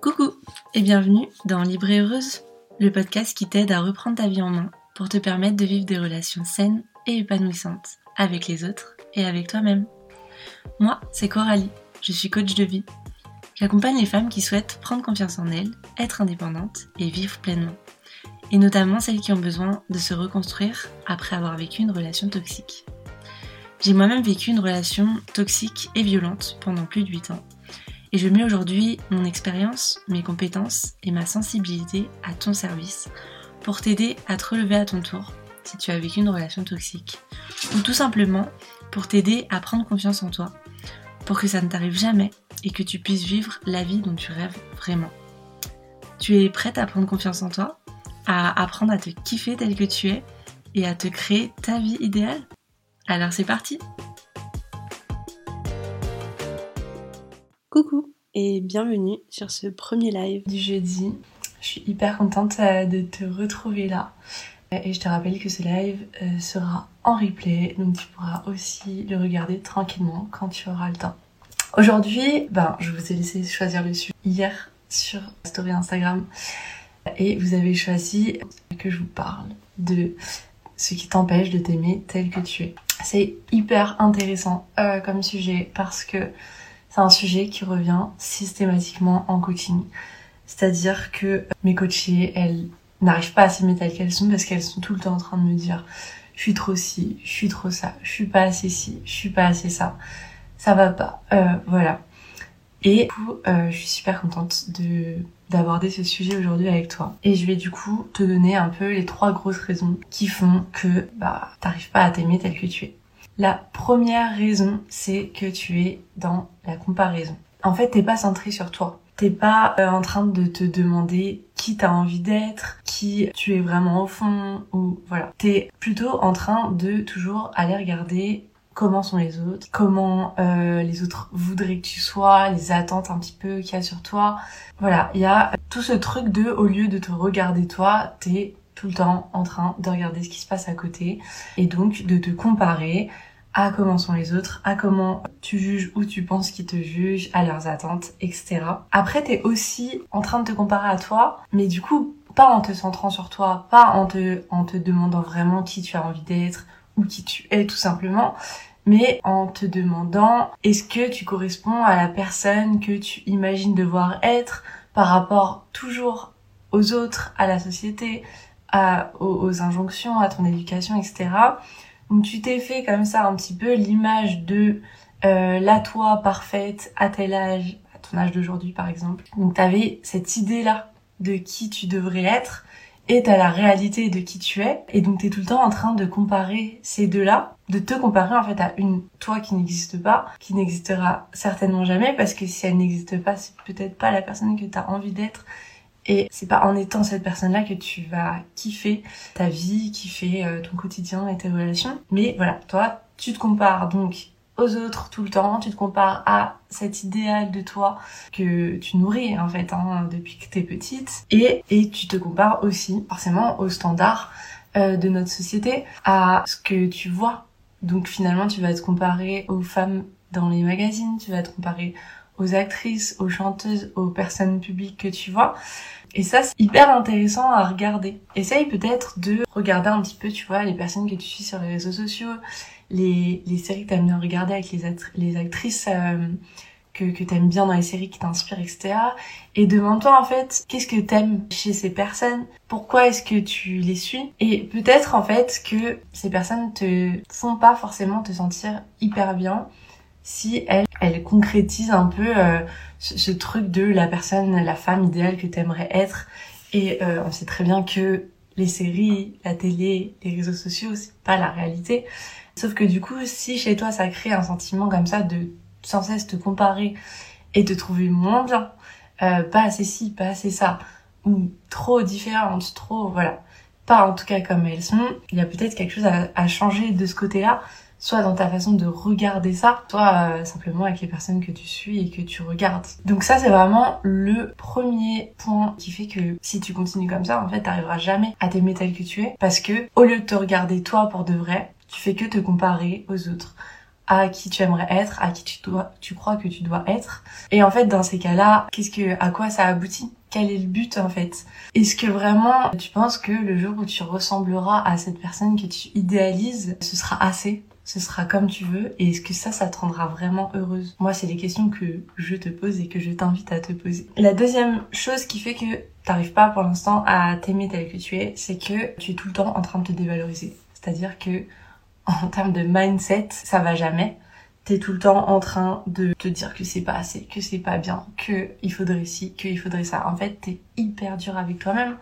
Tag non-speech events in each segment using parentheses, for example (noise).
Coucou et bienvenue dans Libre Heureuse, le podcast qui t'aide à reprendre ta vie en main pour te permettre de vivre des relations saines et épanouissantes avec les autres et avec toi-même. Moi, c'est Coralie, je suis coach de vie. J'accompagne les femmes qui souhaitent prendre confiance en elles, être indépendantes et vivre pleinement. Et notamment celles qui ont besoin de se reconstruire après avoir vécu une relation toxique. J'ai moi-même vécu une relation toxique et violente pendant plus de 8 ans. Et je mets aujourd'hui mon expérience, mes compétences et ma sensibilité à ton service pour t'aider à te relever à ton tour si tu as vécu une relation toxique. Ou tout simplement pour t'aider à prendre confiance en toi, pour que ça ne t'arrive jamais et que tu puisses vivre la vie dont tu rêves vraiment. Tu es prête à prendre confiance en toi, à apprendre à te kiffer tel que tu es et à te créer ta vie idéale? Alors c'est parti Coucou et bienvenue sur ce premier live du jeudi. Je suis hyper contente euh, de te retrouver là. Et je te rappelle que ce live euh, sera en replay, donc tu pourras aussi le regarder tranquillement quand tu auras le temps. Aujourd'hui, ben, je vous ai laissé choisir le sujet hier sur story Instagram et vous avez choisi que je vous parle de ce qui t'empêche de t'aimer tel que tu es. C'est hyper intéressant euh, comme sujet parce que c'est un sujet qui revient systématiquement en coaching. C'est-à-dire que mes coachées, elles n'arrivent pas à s'aimer telles qu'elles sont parce qu'elles sont tout le temps en train de me dire je suis trop ci, je suis trop ça, je suis pas assez ci, je suis pas assez ça, ça va pas, euh, voilà. Et du coup, euh, je suis super contente de d'aborder ce sujet aujourd'hui avec toi. Et je vais du coup te donner un peu les trois grosses raisons qui font que bah t'arrives pas à t'aimer tel que tu es. La première raison, c'est que tu es dans la comparaison. En fait, t'es pas centré sur toi. T'es pas euh, en train de te demander qui t'as envie d'être, qui tu es vraiment au fond, ou voilà. T'es plutôt en train de toujours aller regarder comment sont les autres, comment euh, les autres voudraient que tu sois, les attentes un petit peu qu'il y a sur toi. Voilà, il y a tout ce truc de, au lieu de te regarder toi, t'es tout le temps en train de regarder ce qui se passe à côté et donc de te comparer à comment sont les autres, à comment tu juges ou tu penses qu'ils te jugent, à leurs attentes, etc. Après, t'es aussi en train de te comparer à toi, mais du coup, pas en te centrant sur toi, pas en te, en te demandant vraiment qui tu as envie d'être ou qui tu es tout simplement, mais en te demandant est-ce que tu corresponds à la personne que tu imagines devoir être par rapport toujours aux autres, à la société, à, aux injonctions, à ton éducation, etc. Donc tu t'es fait comme ça un petit peu l'image de euh, la toi parfaite à tel âge, à ton âge d'aujourd'hui par exemple. Donc t'avais cette idée-là de qui tu devrais être et t'as la réalité de qui tu es. Et donc t'es tout le temps en train de comparer ces deux-là, de te comparer en fait à une toi qui n'existe pas, qui n'existera certainement jamais parce que si elle n'existe pas, c'est peut-être pas la personne que t'as envie d'être et c'est pas en étant cette personne-là que tu vas kiffer ta vie, kiffer euh, ton quotidien et tes relations. Mais voilà, toi, tu te compares donc aux autres tout le temps, tu te compares à cet idéal de toi que tu nourris en fait hein, depuis que t'es petite et, et tu te compares aussi forcément aux standards euh, de notre société, à ce que tu vois. Donc finalement tu vas te comparer aux femmes dans les magazines, tu vas te comparer aux actrices, aux chanteuses, aux personnes publiques que tu vois. Et ça, c'est hyper intéressant à regarder. Essaye peut-être de regarder un petit peu, tu vois, les personnes que tu suis sur les réseaux sociaux, les, les séries que t'aimes bien regarder avec les, les actrices euh, que, que t'aimes bien dans les séries qui t'inspirent, etc. Et demande-toi en fait, qu'est-ce que t'aimes chez ces personnes? Pourquoi est-ce que tu les suis? Et peut-être en fait que ces personnes te font pas forcément te sentir hyper bien si elles, elles concrétisent un peu euh, ce, truc de la personne, la femme idéale que t'aimerais être. Et euh, on sait très bien que les séries, la télé, les réseaux sociaux, c'est pas la réalité. Sauf que du coup, si chez toi ça crée un sentiment comme ça de sans cesse te comparer et te trouver moins bien, euh, pas assez ci, pas assez ça, ou trop différente, trop, voilà, pas en tout cas comme elles sont, il y a peut-être quelque chose à changer de ce côté-là soit dans ta façon de regarder ça, soit euh, simplement avec les personnes que tu suis et que tu regardes. Donc ça c'est vraiment le premier point qui fait que si tu continues comme ça, en fait t'arriveras jamais à t'aimer tel que tu es parce que au lieu de te regarder toi pour de vrai, tu fais que te comparer aux autres à qui tu aimerais être, à qui tu dois, tu crois que tu dois être. Et en fait, dans ces cas-là, qu'est-ce que, à quoi ça aboutit? Quel est le but, en fait? Est-ce que vraiment, tu penses que le jour où tu ressembleras à cette personne que tu idéalises, ce sera assez? Ce sera comme tu veux et est-ce que ça, ça te rendra vraiment heureuse? Moi, c'est les questions que je te pose et que je t'invite à te poser. La deuxième chose qui fait que t'arrives pas pour l'instant à t'aimer tel que tu es, c'est que tu es tout le temps en train de te dévaloriser. C'est-à-dire que en termes de mindset, ça va jamais. T'es tout le temps en train de te dire que c'est pas assez, que c'est pas bien, que il faudrait ci, qu'il faudrait ça. En fait, t'es hyper dur avec toi-même.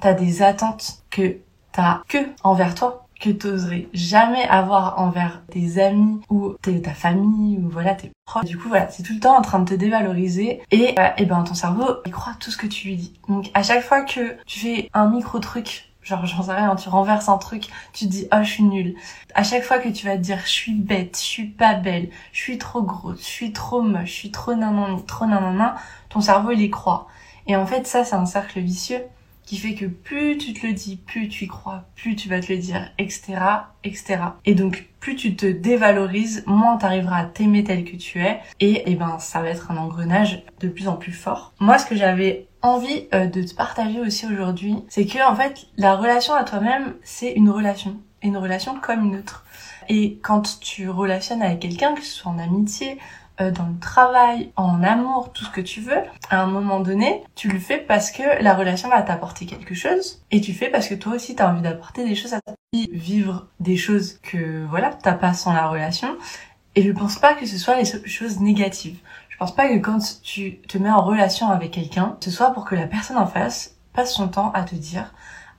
T'as des attentes que t'as que envers toi, que t'oserais jamais avoir envers tes amis ou ta famille ou voilà tes proches. Du coup voilà, c'est tout le temps en train de te dévaloriser et, euh, et ben ton cerveau il croit tout ce que tu lui dis. Donc à chaque fois que tu fais un micro truc Genre, j'en sais rien, tu renverses un truc, tu te dis, oh, je suis nulle. À chaque fois que tu vas te dire, je suis bête, je suis pas belle, je suis trop grosse, je suis trop moche, je suis trop nanani, trop nanana, ton cerveau, il y croit. Et en fait, ça, c'est un cercle vicieux qui fait que plus tu te le dis, plus tu y crois, plus tu vas te le dire, etc., etc. Et donc, plus tu te dévalorises, moins tu arriveras à t'aimer tel que tu es, et, et eh ben, ça va être un engrenage de plus en plus fort. Moi, ce que j'avais envie euh, de te partager aussi aujourd'hui, c'est que en fait, la relation à toi-même, c'est une relation, une relation comme une autre. Et quand tu relationnes avec quelqu'un, que ce soit en amitié, dans le travail, en amour, tout ce que tu veux, à un moment donné, tu le fais parce que la relation va t'apporter quelque chose et tu fais parce que toi aussi tu as envie d'apporter des choses à ta vie, vivre des choses que voilà, t'as pas sans la relation. Et je pense pas que ce soit les choses négatives. Je pense pas que quand tu te mets en relation avec quelqu'un, ce soit pour que la personne en face passe son temps à te dire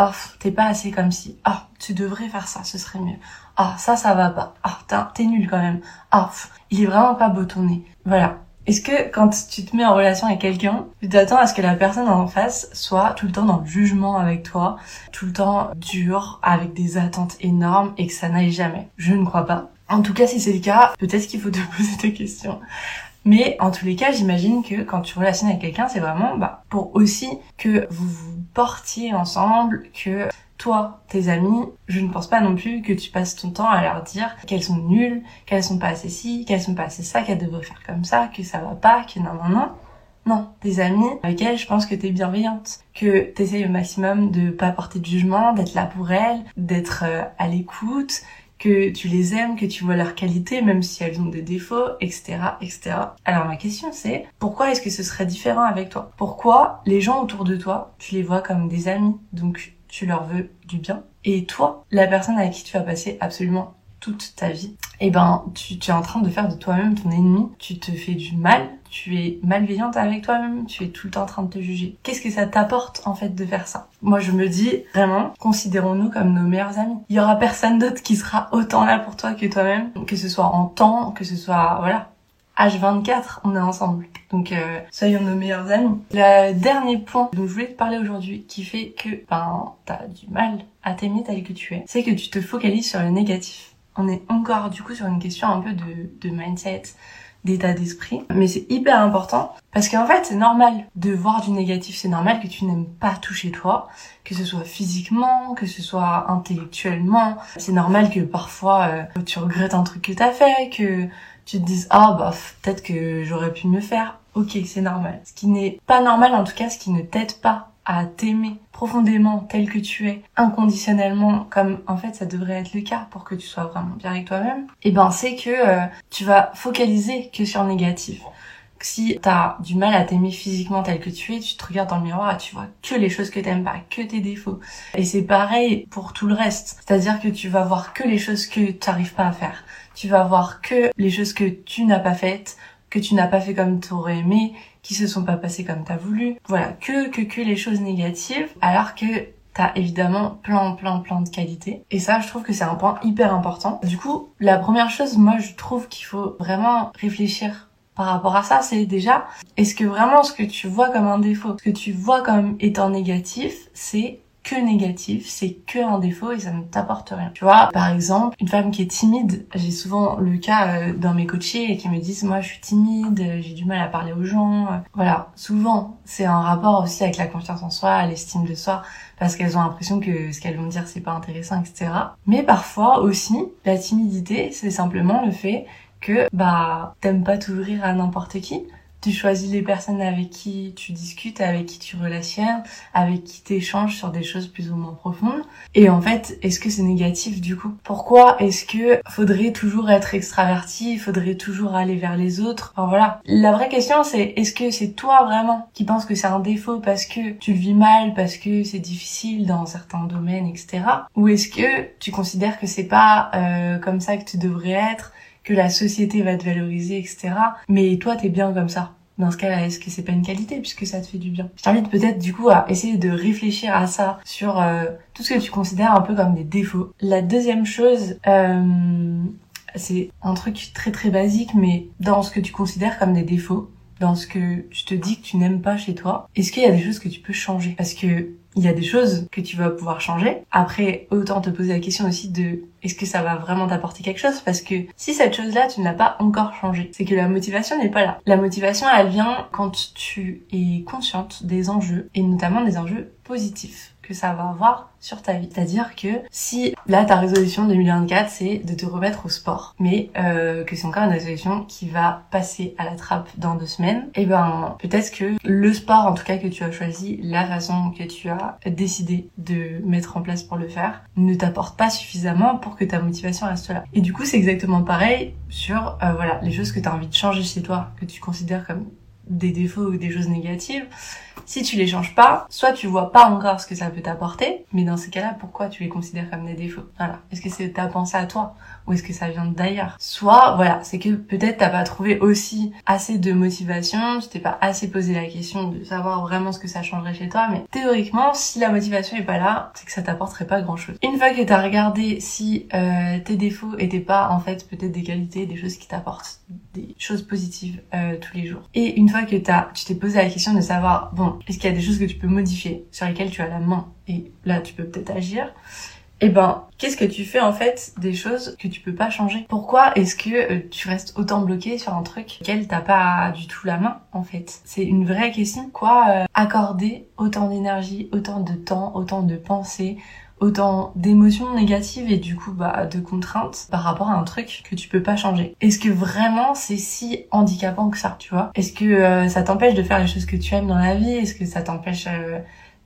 oh t'es pas assez comme si oh tu devrais faire ça ce serait mieux ah ça ça va pas. Ah t'es nul quand même. Ah il est vraiment pas beau ton nez voilà. Est-ce que quand tu te mets en relation avec quelqu'un, tu t'attends à ce que la personne en face soit tout le temps dans le jugement avec toi, tout le temps dur, avec des attentes énormes et que ça n'aille jamais? Je ne crois pas. En tout cas, si c'est le cas, peut-être qu'il faut te (laughs) poser des questions. Mais en tous les cas, j'imagine que quand tu relationnes avec quelqu'un, c'est vraiment bah, pour aussi que vous vous portiez ensemble, que toi, tes amis, je ne pense pas non plus que tu passes ton temps à leur dire qu'elles sont nulles, qu'elles sont pas assez ci, qu'elles sont pas assez ça, qu'elles devraient faire comme ça, que ça va pas, que non, non, non. Non, tes amis avec elles, je pense que t'es bienveillante, que t'essayes au maximum de pas porter de jugement, d'être là pour elles, d'être euh, à l'écoute, que tu les aimes, que tu vois leurs qualités, même si elles ont des défauts, etc., etc. Alors ma question c'est, pourquoi est-ce que ce serait différent avec toi? Pourquoi les gens autour de toi, tu les vois comme des amis, donc tu leur veux du bien, et toi, la personne avec qui tu vas passer absolument toute ta vie, eh ben, tu, tu es en train de faire de toi-même ton ennemi, tu te fais du mal, tu es malveillante avec toi-même, tu es tout le temps en train de te juger. Qu'est-ce que ça t'apporte en fait de faire ça? Moi je me dis vraiment, considérons-nous comme nos meilleurs amis. Il y aura personne d'autre qui sera autant là pour toi que toi-même, que ce soit en temps, que ce soit voilà, H24, on est ensemble. Donc euh, soyons nos meilleurs amis. Le dernier point dont je voulais te parler aujourd'hui qui fait que ben t'as du mal à t'aimer tel que tu es, c'est que tu te focalises sur le négatif on est encore du coup sur une question un peu de, de mindset, d'état d'esprit. Mais c'est hyper important parce qu'en fait c'est normal de voir du négatif, c'est normal que tu n'aimes pas tout chez toi, que ce soit physiquement, que ce soit intellectuellement. C'est normal que parfois euh, tu regrettes un truc que t'as fait, que tu te dises ah bah peut-être que j'aurais pu mieux faire. Ok, c'est normal. Ce qui n'est pas normal en tout cas, ce qui ne t'aide pas à t'aimer profondément tel que tu es, inconditionnellement, comme en fait ça devrait être le cas pour que tu sois vraiment bien avec toi-même, et eh ben c'est que euh, tu vas focaliser que sur le négatif. Si t'as du mal à t'aimer physiquement tel que tu es, tu te regardes dans le miroir et tu vois que les choses que t'aimes pas, que tes défauts. Et c'est pareil pour tout le reste. C'est-à-dire que tu vas voir que les choses que tu n'arrives pas à faire. Tu vas voir que les choses que tu n'as pas faites, que tu n'as pas fait comme tu aurais aimé, qui se sont pas passées comme t'as voulu. Voilà, que, que, que les choses négatives, alors que t'as évidemment plein, plein, plein de qualités. Et ça, je trouve que c'est un point hyper important. Du coup, la première chose, moi, je trouve qu'il faut vraiment réfléchir par rapport à ça, c'est déjà, est-ce que vraiment ce que tu vois comme un défaut, ce que tu vois comme étant négatif, c'est que négatif, c'est que un défaut et ça ne t'apporte rien. Tu vois, par exemple, une femme qui est timide, j'ai souvent le cas euh, dans mes coachés qui me disent moi je suis timide, j'ai du mal à parler aux gens. Voilà, souvent c'est un rapport aussi avec la confiance en soi, l'estime de soi parce qu'elles ont l'impression que ce qu'elles vont dire c'est pas intéressant, etc. Mais parfois aussi, la timidité, c'est simplement le fait que bah t'aimes pas t'ouvrir à n'importe qui tu choisis les personnes avec qui tu discutes, avec qui tu relationnes, avec qui tu échanges sur des choses plus ou moins profondes. Et en fait, est-ce que c'est négatif du coup? Pourquoi est-ce que faudrait toujours être extraverti, faudrait toujours aller vers les autres? Enfin voilà. La vraie question c'est est-ce que c'est toi vraiment qui penses que c'est un défaut parce que tu le vis mal, parce que c'est difficile dans certains domaines, etc. Ou est-ce que tu considères que c'est pas euh, comme ça que tu devrais être? Que la société va te valoriser, etc. Mais toi, t'es bien comme ça. Dans ce cas-là, est-ce que c'est pas une qualité puisque ça te fait du bien? Je t'invite peut-être du coup à essayer de réfléchir à ça sur euh, tout ce que tu considères un peu comme des défauts. La deuxième chose, euh, c'est un truc très très basique, mais dans ce que tu considères comme des défauts, dans ce que tu te dis que tu n'aimes pas chez toi, est-ce qu'il y a des choses que tu peux changer? Parce que il y a des choses que tu vas pouvoir changer. Après, autant te poser la question aussi de est-ce que ça va vraiment t'apporter quelque chose? Parce que si cette chose-là, tu ne l'as pas encore changé, c'est que la motivation n'est pas là. La motivation, elle vient quand tu es consciente des enjeux, et notamment des enjeux positifs que ça va avoir sur ta vie. C'est-à-dire que si là ta résolution 2024 c'est de te remettre au sport, mais euh, que c'est encore une résolution qui va passer à la trappe dans deux semaines, et eh ben peut-être que le sport en tout cas que tu as choisi, la façon que tu as décidé de mettre en place pour le faire, ne t'apporte pas suffisamment pour que ta motivation reste là. Et du coup c'est exactement pareil sur euh, voilà les choses que tu as envie de changer chez toi, que tu considères comme des défauts ou des choses négatives, si tu les changes pas, soit tu vois pas encore ce que ça peut t'apporter, mais dans ces cas-là, pourquoi tu les considères comme des défauts? Voilà. Est-ce que c'est ta pensée à toi? Ou est-ce que ça vient d'ailleurs Soit, voilà, c'est que peut-être t'as pas trouvé aussi assez de motivation, tu t'es pas assez posé la question de savoir vraiment ce que ça changerait chez toi, mais théoriquement, si la motivation est pas là, c'est que ça t'apporterait pas grand-chose. Une fois que t'as regardé si euh, tes défauts étaient pas en fait peut-être des qualités, des choses qui t'apportent des choses positives euh, tous les jours. Et une fois que t'as, tu t'es posé la question de savoir, bon, est-ce qu'il y a des choses que tu peux modifier, sur lesquelles tu as la main, et là tu peux peut-être agir, eh ben, qu'est-ce que tu fais en fait des choses que tu peux pas changer? Pourquoi est-ce que euh, tu restes autant bloqué sur un truc auquel t'as pas du tout la main en fait? C'est une vraie question. Quoi euh, accorder autant d'énergie, autant de temps, autant de pensées, autant d'émotions négatives et du coup bah de contraintes par rapport à un truc que tu peux pas changer? Est-ce que vraiment c'est si handicapant que ça, tu vois? Est-ce que euh, ça t'empêche de faire les choses que tu aimes dans la vie? Est-ce que ça t'empêche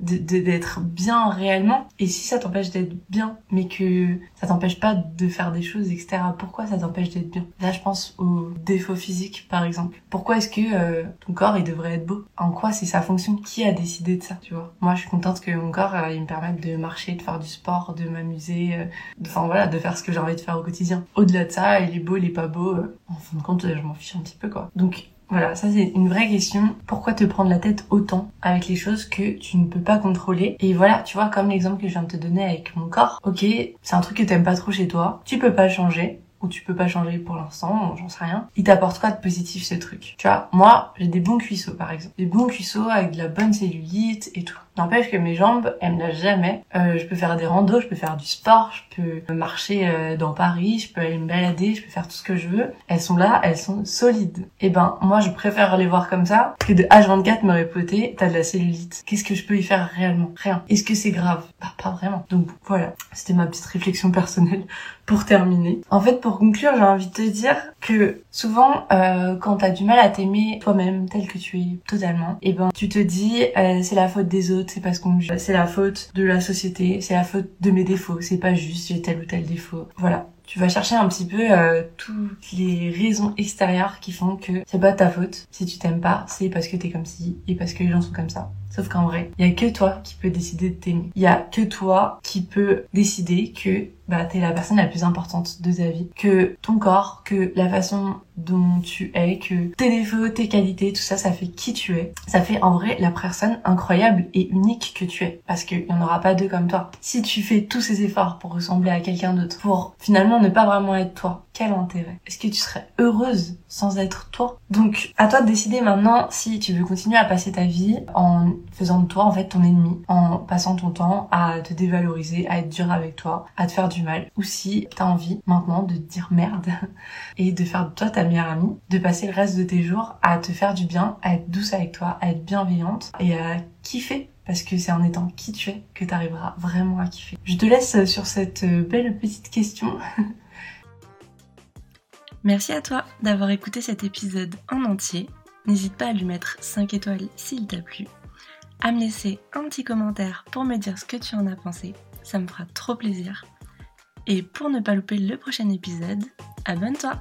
d'être bien réellement. Et si ça t'empêche d'être bien mais que ça t'empêche pas de faire des choses etc pourquoi ça t'empêche d'être bien? Là je pense aux défauts physiques par exemple. Pourquoi est-ce que euh, ton corps il devrait être beau? En quoi c'est sa fonction? Qui a décidé de ça tu vois? Moi je suis contente que mon corps euh, il me permette de marcher de faire du sport de m'amuser euh, enfin voilà de faire ce que j'ai envie de faire au quotidien. Au-delà de ça il est beau il est pas beau en fin de compte je m'en fiche un petit peu quoi. Donc voilà, ça c'est une vraie question. Pourquoi te prendre la tête autant avec les choses que tu ne peux pas contrôler? Et voilà, tu vois, comme l'exemple que je viens de te donner avec mon corps. Ok, c'est un truc que t'aimes pas trop chez toi. Tu peux pas changer ou tu peux pas changer pour l'instant, j'en sais rien. Il t'apporte quoi de positif ce truc Tu vois, moi, j'ai des bons cuisseaux par exemple. Des bons cuisseaux avec de la bonne cellulite et tout. N'empêche que mes jambes, elles me lâchent jamais. Euh, je peux faire des randos, je peux faire du sport, je peux marcher euh, dans Paris, je peux aller me balader, je peux faire tout ce que je veux. Elles sont là, elles sont solides. Et eh ben, moi, je préfère les voir comme ça que de H24 me répéter, t'as de la cellulite. Qu'est-ce que je peux y faire réellement? Rien. Est-ce que c'est grave? Bah, pas vraiment. Donc voilà, c'était ma petite réflexion personnelle pour terminer. En fait, pour conclure, j'ai envie de te dire que souvent, euh, quand t'as du mal à t'aimer toi-même tel que tu es totalement, et eh ben, tu te dis, euh, c'est la faute des autres c'est parce qu'on c'est la faute de la société, c'est la faute de mes défauts, c'est pas juste j'ai tel ou tel défaut. Voilà. Tu vas chercher un petit peu euh, toutes les raisons extérieures qui font que c'est pas ta faute. Si tu t'aimes pas, c'est parce que t'es comme ci et parce que les gens sont comme ça. Sauf qu'en vrai, il y a que toi qui peux décider de t'aimer. Il y a que toi qui peux décider que bah t'es la personne la plus importante de ta vie, que ton corps, que la façon dont tu es, que tes défauts, tes qualités, tout ça, ça fait qui tu es. Ça fait en vrai la personne incroyable et unique que tu es, parce qu'il n'y en aura pas deux comme toi. Si tu fais tous ces efforts pour ressembler à quelqu'un d'autre, pour finalement ne pas vraiment être toi, quel intérêt? Est-ce que tu serais heureuse sans être toi? Donc, à toi de décider maintenant si tu veux continuer à passer ta vie en faisant de toi en fait ton ennemi, en passant ton temps à te dévaloriser, à être dur avec toi, à te faire mal, ou si t'as envie maintenant de te dire merde (laughs) et de faire de toi ta meilleure amie, de passer le reste de tes jours à te faire du bien, à être douce avec toi, à être bienveillante et à kiffer parce que c'est en étant qui tu es que tu arriveras vraiment à kiffer. Je te laisse sur cette belle petite question (laughs) Merci à toi d'avoir écouté cet épisode en entier. N'hésite pas à lui mettre 5 étoiles s'il t'a plu, à me laisser un petit commentaire pour me dire ce que tu en as pensé, ça me fera trop plaisir. Et pour ne pas louper le prochain épisode, abonne-toi